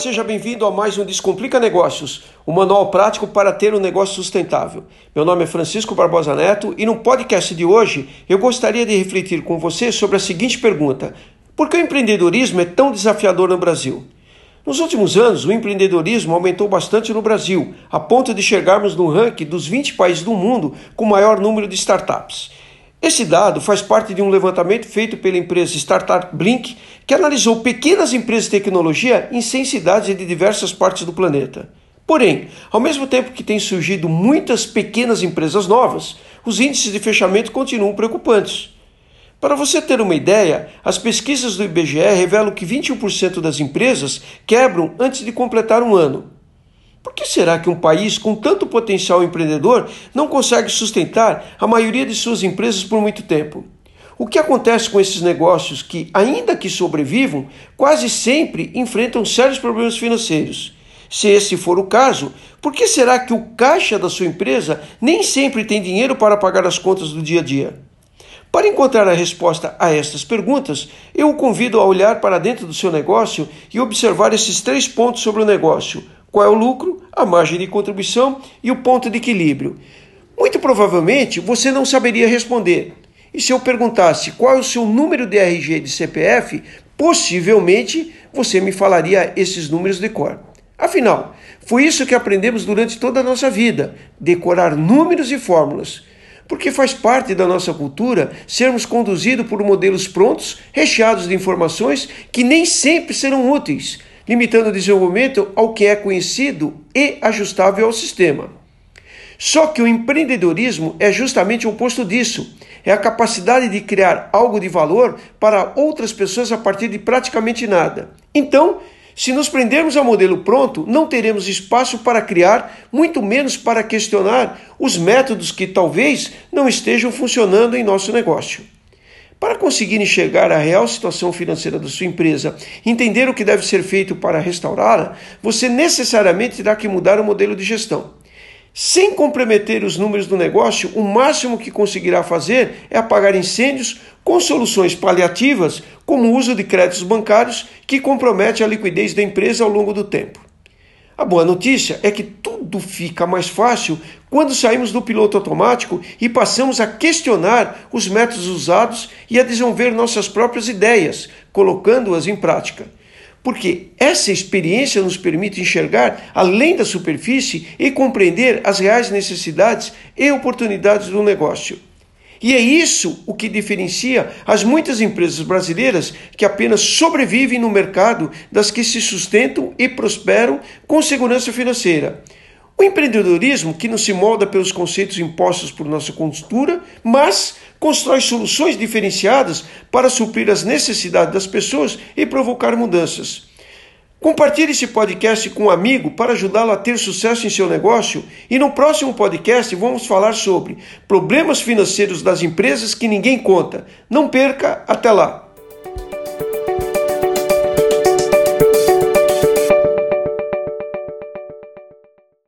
seja bem-vindo a mais um Descomplica Negócios, um manual prático para ter um negócio sustentável. Meu nome é Francisco Barbosa Neto e no podcast de hoje eu gostaria de refletir com você sobre a seguinte pergunta: Por que o empreendedorismo é tão desafiador no Brasil? Nos últimos anos, o empreendedorismo aumentou bastante no Brasil, a ponto de chegarmos no ranking dos 20 países do mundo com maior número de startups. Esse dado faz parte de um levantamento feito pela empresa Startup Blink, que analisou pequenas empresas de tecnologia em 100 cidades de diversas partes do planeta. Porém, ao mesmo tempo que têm surgido muitas pequenas empresas novas, os índices de fechamento continuam preocupantes. Para você ter uma ideia, as pesquisas do IBGE revelam que 21% das empresas quebram antes de completar um ano. Por que será que um país com tanto potencial empreendedor não consegue sustentar a maioria de suas empresas por muito tempo? O que acontece com esses negócios que, ainda que sobrevivam, quase sempre enfrentam sérios problemas financeiros? Se esse for o caso, por que será que o caixa da sua empresa nem sempre tem dinheiro para pagar as contas do dia a dia? Para encontrar a resposta a estas perguntas, eu o convido a olhar para dentro do seu negócio e observar esses três pontos sobre o negócio: qual é o lucro, a margem de contribuição e o ponto de equilíbrio. Muito provavelmente você não saberia responder. E se eu perguntasse qual é o seu número de RG e de CPF, possivelmente você me falaria esses números de cor. Afinal, foi isso que aprendemos durante toda a nossa vida: decorar números e fórmulas. Porque faz parte da nossa cultura sermos conduzidos por modelos prontos, recheados de informações que nem sempre serão úteis limitando o desenvolvimento ao que é conhecido e ajustável ao sistema. Só que o empreendedorismo é justamente o oposto disso. É a capacidade de criar algo de valor para outras pessoas a partir de praticamente nada. Então, se nos prendermos ao modelo pronto, não teremos espaço para criar, muito menos para questionar os métodos que talvez não estejam funcionando em nosso negócio. Para conseguir enxergar a real situação financeira da sua empresa, entender o que deve ser feito para restaurá-la, você necessariamente terá que mudar o modelo de gestão. Sem comprometer os números do negócio, o máximo que conseguirá fazer é apagar incêndios com soluções paliativas, como o uso de créditos bancários, que compromete a liquidez da empresa ao longo do tempo. A boa notícia é que tudo fica mais fácil quando saímos do piloto automático e passamos a questionar os métodos usados e a desenvolver nossas próprias ideias, colocando-as em prática. Porque essa experiência nos permite enxergar além da superfície e compreender as reais necessidades e oportunidades do negócio. E é isso o que diferencia as muitas empresas brasileiras que apenas sobrevivem no mercado das que se sustentam e prosperam com segurança financeira. O empreendedorismo que não se molda pelos conceitos impostos por nossa cultura, mas constrói soluções diferenciadas para suprir as necessidades das pessoas e provocar mudanças. Compartilhe esse podcast com um amigo para ajudá-lo a ter sucesso em seu negócio. E no próximo podcast vamos falar sobre problemas financeiros das empresas que ninguém conta. Não perca, até lá!